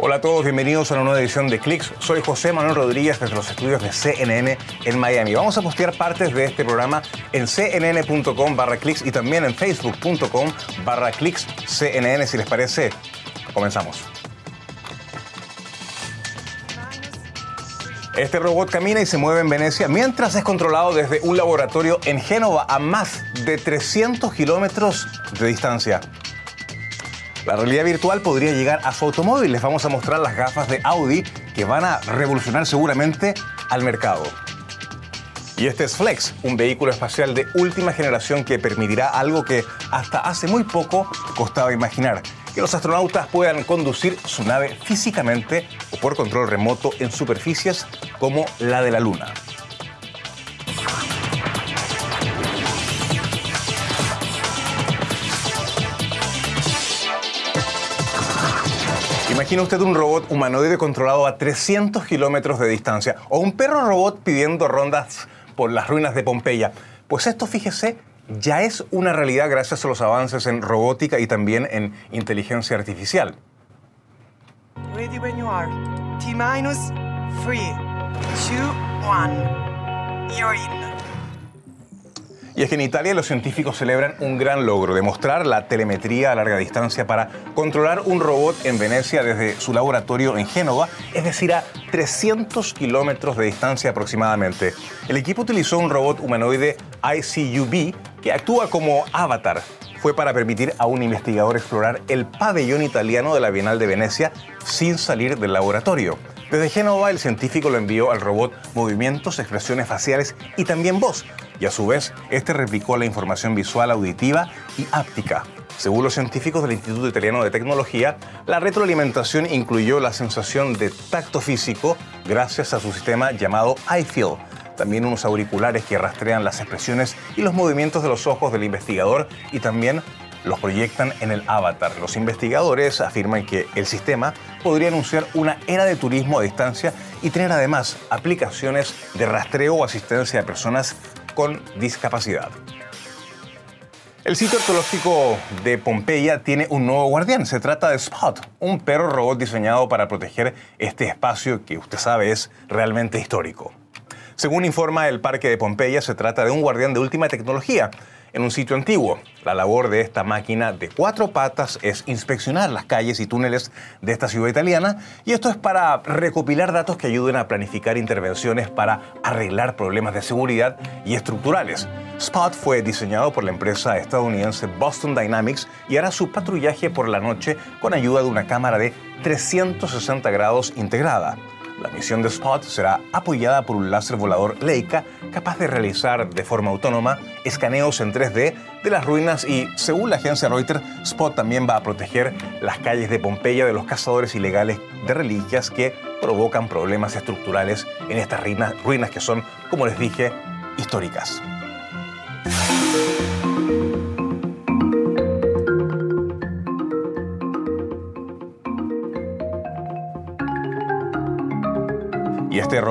Hola a todos, bienvenidos a una nueva edición de Clicks. Soy José Manuel Rodríguez desde los estudios de CNN en Miami. Vamos a postear partes de este programa en cnn.com barra clicks y también en facebook.com barra clicks CNN. Si les parece, comenzamos. Este robot camina y se mueve en Venecia mientras es controlado desde un laboratorio en Génova a más de 300 kilómetros de distancia. La realidad virtual podría llegar a su automóvil. Les vamos a mostrar las gafas de Audi que van a revolucionar seguramente al mercado. Y este es Flex, un vehículo espacial de última generación que permitirá algo que hasta hace muy poco costaba imaginar, que los astronautas puedan conducir su nave físicamente o por control remoto en superficies como la de la Luna. Imagina usted un robot humanoide controlado a 300 kilómetros de distancia o un perro robot pidiendo rondas por las ruinas de Pompeya. Pues esto, fíjese, ya es una realidad gracias a los avances en robótica y también en inteligencia artificial. Ready when you are. T minus three, two, one. You're in. Y es que en Italia los científicos celebran un gran logro, demostrar la telemetría a larga distancia para controlar un robot en Venecia desde su laboratorio en Génova, es decir, a 300 kilómetros de distancia aproximadamente. El equipo utilizó un robot humanoide ICUB que actúa como avatar. Fue para permitir a un investigador explorar el pabellón italiano de la Bienal de Venecia sin salir del laboratorio. Desde Génova, el científico lo envió al robot movimientos, expresiones faciales y también voz, y a su vez, este replicó la información visual, auditiva y áptica. Según los científicos del Instituto Italiano de Tecnología, la retroalimentación incluyó la sensación de tacto físico gracias a su sistema llamado iFeel, también unos auriculares que rastrean las expresiones y los movimientos de los ojos del investigador y también los proyectan en el avatar. Los investigadores afirman que el sistema podría anunciar una era de turismo a distancia y tener además aplicaciones de rastreo o asistencia a personas con discapacidad. El sitio arqueológico de Pompeya tiene un nuevo guardián. Se trata de Spot, un perro robot diseñado para proteger este espacio que usted sabe es realmente histórico. Según informa el Parque de Pompeya, se trata de un guardián de última tecnología en un sitio antiguo. La labor de esta máquina de cuatro patas es inspeccionar las calles y túneles de esta ciudad italiana y esto es para recopilar datos que ayuden a planificar intervenciones para arreglar problemas de seguridad y estructurales. Spot fue diseñado por la empresa estadounidense Boston Dynamics y hará su patrullaje por la noche con ayuda de una cámara de 360 grados integrada. La misión de Spot será apoyada por un láser volador Leica capaz de realizar de forma autónoma escaneos en 3D de las ruinas y, según la agencia Reuters, Spot también va a proteger las calles de Pompeya de los cazadores ilegales de reliquias que provocan problemas estructurales en estas ruinas, ruinas que son, como les dije, históricas.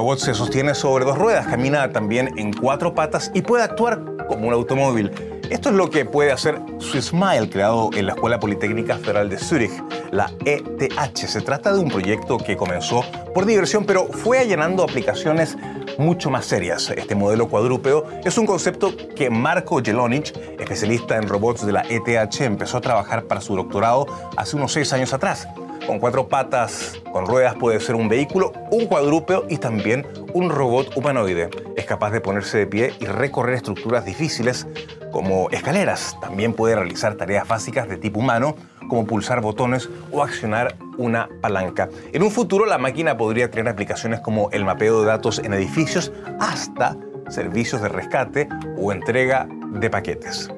Robot se sostiene sobre dos ruedas, camina también en cuatro patas y puede actuar como un automóvil. Esto es lo que puede hacer Swissmile, creado en la Escuela Politécnica Federal de Zurich, la ETH. Se trata de un proyecto que comenzó por diversión, pero fue allanando aplicaciones mucho más serias. Este modelo cuadrúpedo es un concepto que Marco Jelonic, especialista en robots de la ETH, empezó a trabajar para su doctorado hace unos seis años atrás. Con cuatro patas, con ruedas puede ser un vehículo, un cuadrúpedo y también un robot humanoide. Es capaz de ponerse de pie y recorrer estructuras difíciles como escaleras. También puede realizar tareas básicas de tipo humano como pulsar botones o accionar una palanca. En un futuro la máquina podría tener aplicaciones como el mapeo de datos en edificios hasta servicios de rescate o entrega de paquetes.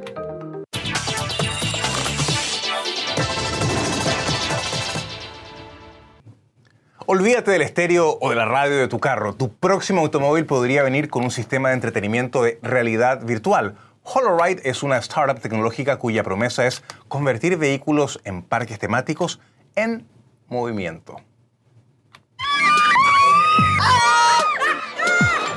Olvídate del estéreo o de la radio de tu carro. Tu próximo automóvil podría venir con un sistema de entretenimiento de realidad virtual. HoloRide es una startup tecnológica cuya promesa es convertir vehículos en parques temáticos en movimiento.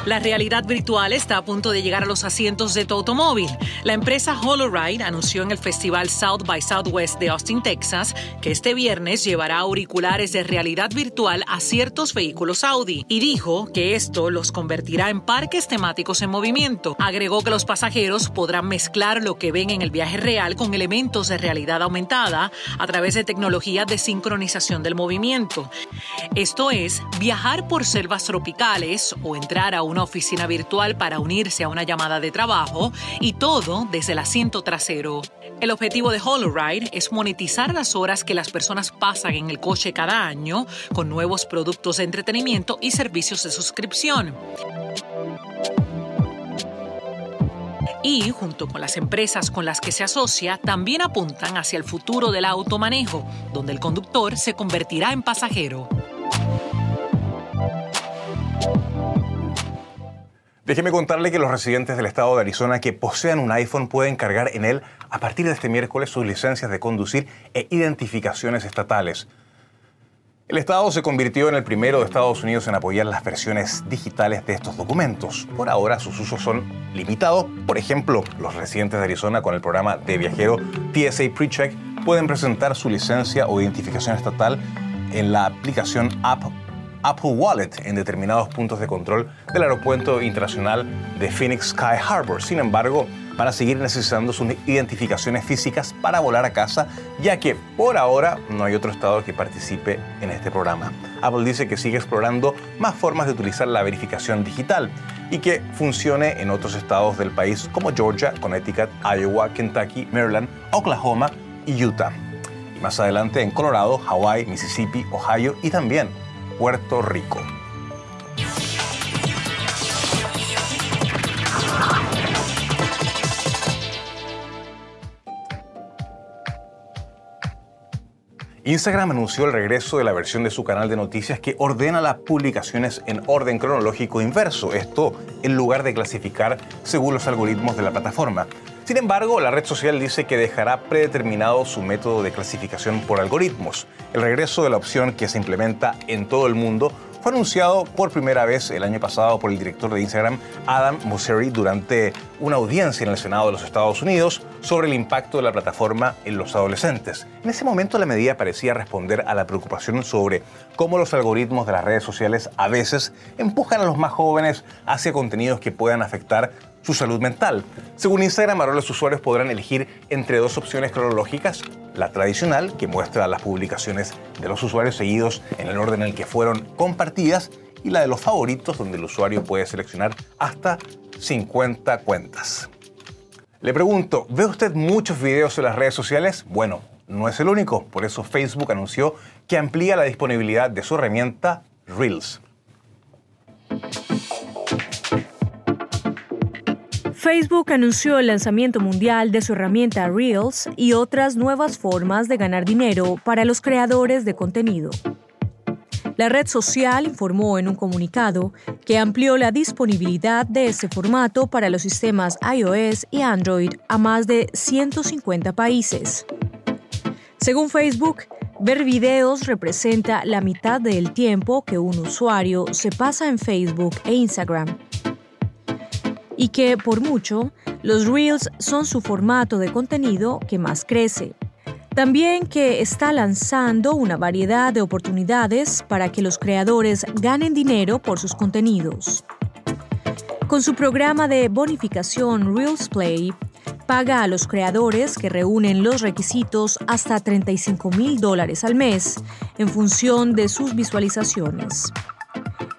La realidad virtual está a punto de llegar a los asientos de tu automóvil. La empresa HoloRide anunció en el festival South by Southwest de Austin, Texas, que este viernes llevará auriculares de realidad virtual a ciertos vehículos Audi y dijo que esto los convertirá en parques temáticos en movimiento. Agregó que los pasajeros podrán mezclar lo que ven en el viaje real con elementos de realidad aumentada a través de tecnologías de sincronización del movimiento. Esto es viajar por selvas tropicales o entrar a un una oficina virtual para unirse a una llamada de trabajo y todo desde el asiento trasero. El objetivo de HoloRide es monetizar las horas que las personas pasan en el coche cada año con nuevos productos de entretenimiento y servicios de suscripción. y, junto con las empresas con las que se asocia, también apuntan hacia el futuro del automanejo, donde el conductor se convertirá en pasajero. Déjeme contarle que los residentes del estado de Arizona que posean un iPhone pueden cargar en él a partir de este miércoles sus licencias de conducir e identificaciones estatales. El Estado se convirtió en el primero de Estados Unidos en apoyar las versiones digitales de estos documentos. Por ahora sus usos son limitados. Por ejemplo, los residentes de Arizona con el programa de viajero TSA PreCheck pueden presentar su licencia o identificación estatal en la aplicación App Apple Wallet en determinados puntos de control del aeropuerto internacional de Phoenix Sky Harbor. Sin embargo, van a seguir necesitando sus identificaciones físicas para volar a casa, ya que por ahora no hay otro estado que participe en este programa. Apple dice que sigue explorando más formas de utilizar la verificación digital y que funcione en otros estados del país como Georgia, Connecticut, Iowa, Kentucky, Maryland, Oklahoma y Utah. Y más adelante en Colorado, Hawaii, Mississippi, Ohio y también Puerto Rico. Instagram anunció el regreso de la versión de su canal de noticias que ordena las publicaciones en orden cronológico inverso, esto en lugar de clasificar según los algoritmos de la plataforma. Sin embargo, la red social dice que dejará predeterminado su método de clasificación por algoritmos. El regreso de la opción que se implementa en todo el mundo fue anunciado por primera vez el año pasado por el director de Instagram, Adam Mosseri, durante una audiencia en el Senado de los Estados Unidos sobre el impacto de la plataforma en los adolescentes. En ese momento la medida parecía responder a la preocupación sobre cómo los algoritmos de las redes sociales a veces empujan a los más jóvenes hacia contenidos que puedan afectar su salud mental. Según Instagram, ahora los usuarios podrán elegir entre dos opciones cronológicas, la tradicional, que muestra las publicaciones de los usuarios seguidos en el orden en el que fueron compartidas, y la de los favoritos, donde el usuario puede seleccionar hasta 50 cuentas. Le pregunto, ¿ve usted muchos videos en las redes sociales? Bueno, no es el único, por eso Facebook anunció que amplía la disponibilidad de su herramienta Reels. Facebook anunció el lanzamiento mundial de su herramienta Reels y otras nuevas formas de ganar dinero para los creadores de contenido. La red social informó en un comunicado que amplió la disponibilidad de este formato para los sistemas iOS y Android a más de 150 países. Según Facebook, ver videos representa la mitad del tiempo que un usuario se pasa en Facebook e Instagram y que, por mucho, los Reels son su formato de contenido que más crece. También que está lanzando una variedad de oportunidades para que los creadores ganen dinero por sus contenidos. Con su programa de bonificación Reels Play, paga a los creadores que reúnen los requisitos hasta 35 mil dólares al mes en función de sus visualizaciones.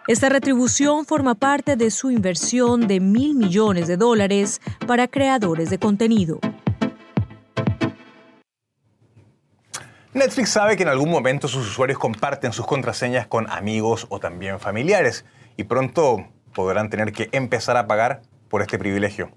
Esta retribución forma parte de su inversión de mil millones de dólares para creadores de contenido. Netflix sabe que en algún momento sus usuarios comparten sus contraseñas con amigos o también familiares y pronto podrán tener que empezar a pagar por este privilegio.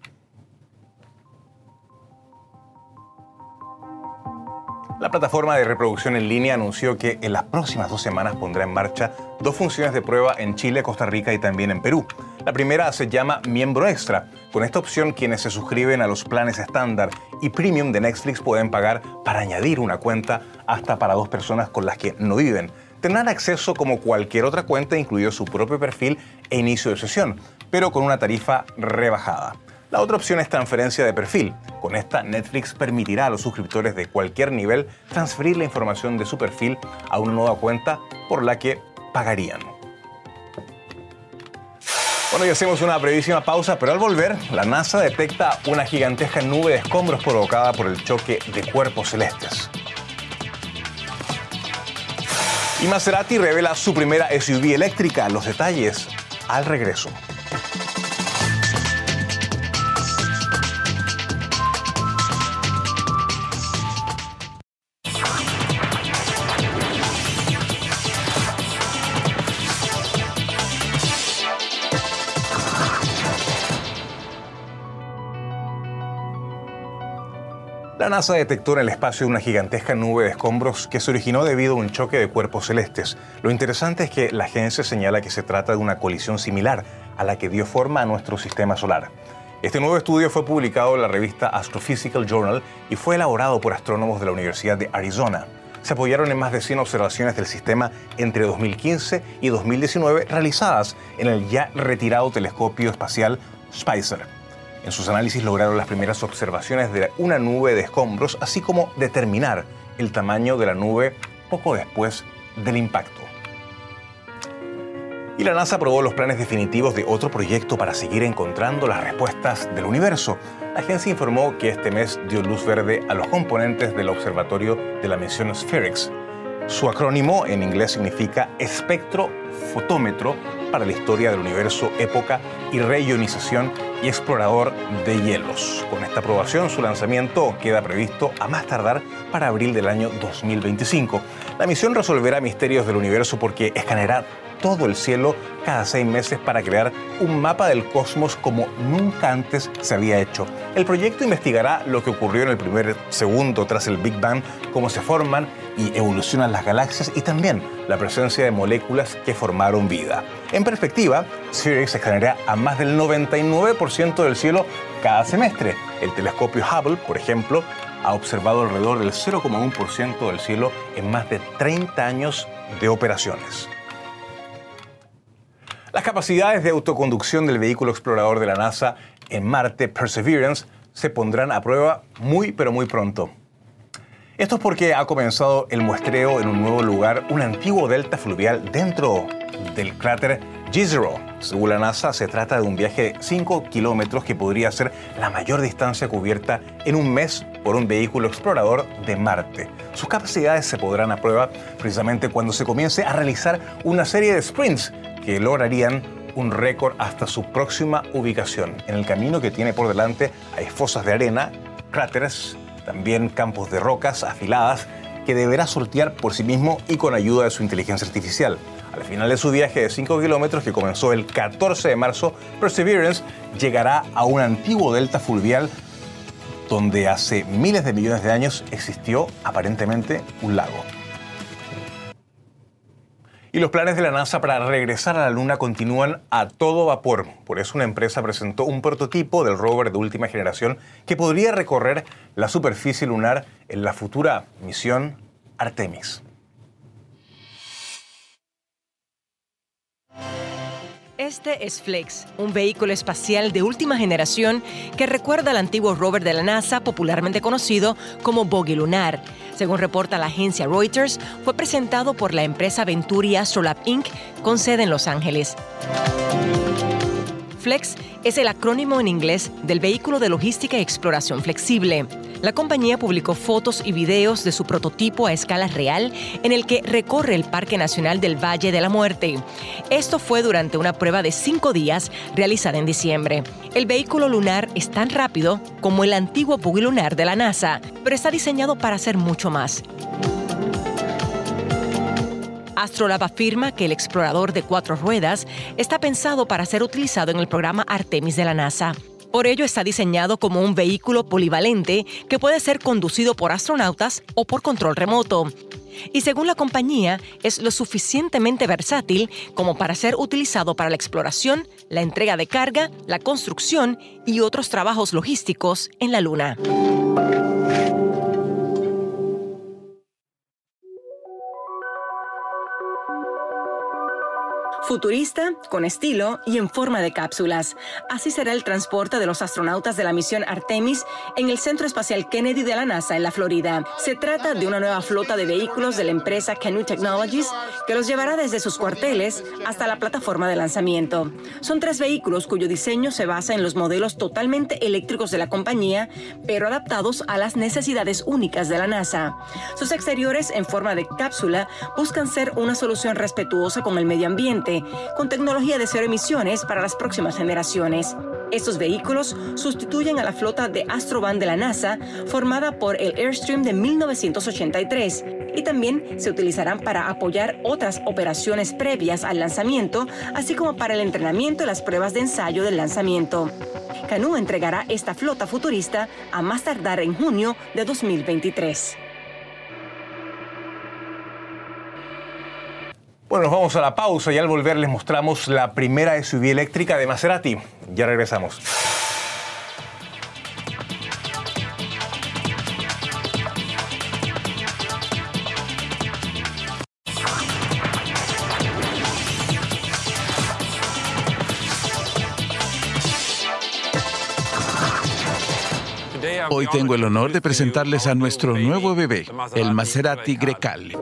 La plataforma de reproducción en línea anunció que en las próximas dos semanas pondrá en marcha dos funciones de prueba en Chile, Costa Rica y también en Perú. La primera se llama Miembro Extra. Con esta opción, quienes se suscriben a los planes estándar y premium de Netflix pueden pagar para añadir una cuenta hasta para dos personas con las que no viven. Tendrán acceso como cualquier otra cuenta, incluido su propio perfil e inicio de sesión, pero con una tarifa rebajada. La otra opción es transferencia de perfil. Con esta, Netflix permitirá a los suscriptores de cualquier nivel transferir la información de su perfil a una nueva cuenta por la que pagarían. Bueno, ya hacemos una brevísima pausa, pero al volver, la NASA detecta una gigantesca nube de escombros provocada por el choque de cuerpos celestes. Y Maserati revela su primera SUV eléctrica. Los detalles al regreso. La NASA detectó en el espacio una gigantesca nube de escombros que se originó debido a un choque de cuerpos celestes. Lo interesante es que la agencia señala que se trata de una colisión similar a la que dio forma a nuestro sistema solar. Este nuevo estudio fue publicado en la revista Astrophysical Journal y fue elaborado por astrónomos de la Universidad de Arizona. Se apoyaron en más de 100 observaciones del sistema entre 2015 y 2019 realizadas en el ya retirado telescopio espacial Spicer. En sus análisis lograron las primeras observaciones de una nube de escombros, así como determinar el tamaño de la nube poco después del impacto. Y la NASA aprobó los planes definitivos de otro proyecto para seguir encontrando las respuestas del universo. La agencia informó que este mes dio luz verde a los componentes del observatorio de la misión SPHERIX. Su acrónimo en inglés significa espectrofotómetro para la historia del universo, época y reionización y explorador de hielos. Con esta aprobación, su lanzamiento queda previsto a más tardar para abril del año 2025. La misión resolverá misterios del universo porque escaneará todo el cielo cada seis meses para crear un mapa del cosmos como nunca antes se había hecho. El proyecto investigará lo que ocurrió en el primer segundo tras el Big Bang, cómo se forman y evolucionan las galaxias y también la presencia de moléculas que formaron vida. En perspectiva, SIRIX escaneará a más del 99% del cielo cada semestre. El telescopio Hubble, por ejemplo, ha observado alrededor del 0,1% del cielo en más de 30 años de operaciones. Las capacidades de autoconducción del vehículo explorador de la NASA en Marte, Perseverance, se pondrán a prueba muy pero muy pronto. Esto es porque ha comenzado el muestreo en un nuevo lugar, un antiguo delta fluvial dentro del cráter Jezero. Según la NASA, se trata de un viaje de 5 kilómetros que podría ser la mayor distancia cubierta en un mes por un vehículo explorador de Marte. Sus capacidades se podrán a prueba precisamente cuando se comience a realizar una serie de sprints que lograrían un récord hasta su próxima ubicación. En el camino que tiene por delante hay fosas de arena, cráteres, también campos de rocas afiladas que deberá sortear por sí mismo y con ayuda de su inteligencia artificial. Al final de su viaje de 5 kilómetros que comenzó el 14 de marzo, Perseverance llegará a un antiguo delta fluvial donde hace miles de millones de años existió aparentemente un lago. Y los planes de la NASA para regresar a la Luna continúan a todo vapor. Por eso una empresa presentó un prototipo del rover de última generación que podría recorrer la superficie lunar en la futura misión Artemis. Este es Flex, un vehículo espacial de última generación que recuerda al antiguo rover de la NASA, popularmente conocido como Bogey Lunar. Según reporta la agencia Reuters, fue presentado por la empresa Venturi Astrolab Inc., con sede en Los Ángeles. Flex es el acrónimo en inglés del Vehículo de Logística y Exploración Flexible. La compañía publicó fotos y videos de su prototipo a escala real en el que recorre el Parque Nacional del Valle de la Muerte. Esto fue durante una prueba de cinco días realizada en diciembre. El vehículo lunar es tan rápido como el antiguo buggy lunar de la NASA, pero está diseñado para hacer mucho más. Astrolab afirma que el explorador de cuatro ruedas está pensado para ser utilizado en el programa Artemis de la NASA. Por ello está diseñado como un vehículo polivalente que puede ser conducido por astronautas o por control remoto. Y según la compañía, es lo suficientemente versátil como para ser utilizado para la exploración, la entrega de carga, la construcción y otros trabajos logísticos en la Luna. Futurista, con estilo y en forma de cápsulas. Así será el transporte de los astronautas de la misión Artemis en el Centro Espacial Kennedy de la NASA en la Florida. Se trata de una nueva flota de vehículos de la empresa Canoe Technologies que los llevará desde sus cuarteles hasta la plataforma de lanzamiento. Son tres vehículos cuyo diseño se basa en los modelos totalmente eléctricos de la compañía, pero adaptados a las necesidades únicas de la NASA. Sus exteriores en forma de cápsula buscan ser una solución respetuosa con el medio ambiente con tecnología de cero emisiones para las próximas generaciones. Estos vehículos sustituyen a la flota de Astrovan de la NASA, formada por el Airstream de 1983, y también se utilizarán para apoyar otras operaciones previas al lanzamiento, así como para el entrenamiento y las pruebas de ensayo del lanzamiento. Canoo entregará esta flota futurista a más tardar en junio de 2023. Bueno, nos vamos a la pausa y al volver les mostramos la primera SUV eléctrica de Maserati. Ya regresamos. Hoy tengo el honor de presentarles a nuestro nuevo bebé, el Maserati Grecale.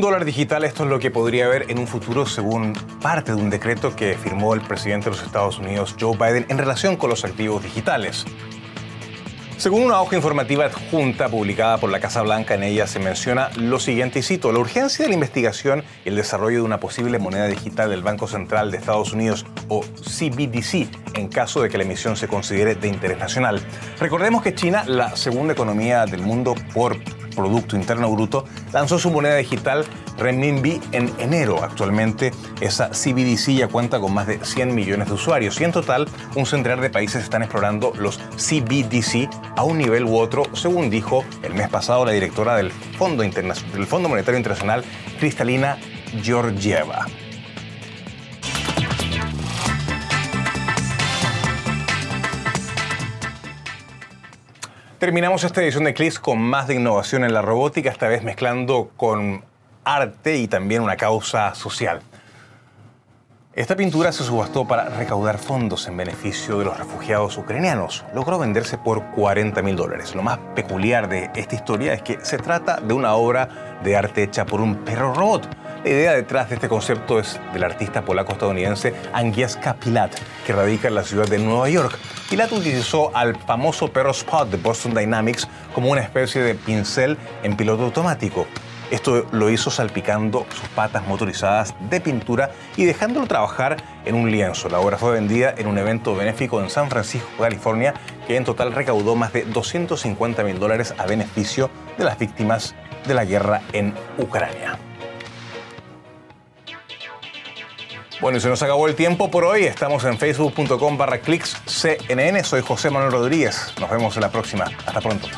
Un dólar digital, esto es lo que podría haber en un futuro según parte de un decreto que firmó el presidente de los Estados Unidos, Joe Biden, en relación con los activos digitales. Según una hoja informativa adjunta publicada por la Casa Blanca, en ella se menciona lo siguiente, y cito, la urgencia de la investigación y el desarrollo de una posible moneda digital del Banco Central de Estados Unidos, o CBDC, en caso de que la emisión se considere de interés nacional. Recordemos que China, la segunda economía del mundo por Producto Interno Bruto, lanzó su moneda digital renminbi en enero. Actualmente esa CBDC ya cuenta con más de 100 millones de usuarios y en total un centenar de países están explorando los CBDC a un nivel u otro, según dijo el mes pasado la directora del Fondo, del Fondo Monetario Internacional, Cristalina Georgieva. Terminamos esta edición de Clicks con más de innovación en la robótica, esta vez mezclando con arte y también una causa social. Esta pintura se subastó para recaudar fondos en beneficio de los refugiados ucranianos. Logró venderse por 40 mil dólares. Lo más peculiar de esta historia es que se trata de una obra de arte hecha por un perro robot. La idea detrás de este concepto es del artista polaco-estadounidense Angieska Pilat, que radica en la ciudad de Nueva York. Pilat utilizó al famoso perro Spot de Boston Dynamics como una especie de pincel en piloto automático. Esto lo hizo salpicando sus patas motorizadas de pintura y dejándolo trabajar en un lienzo. La obra fue vendida en un evento benéfico en San Francisco, California, que en total recaudó más de 250 mil dólares a beneficio de las víctimas de la guerra en Ucrania. Bueno, y se nos acabó el tiempo por hoy. Estamos en facebook.com barra clicks CNN. Soy José Manuel Rodríguez. Nos vemos en la próxima. Hasta pronto.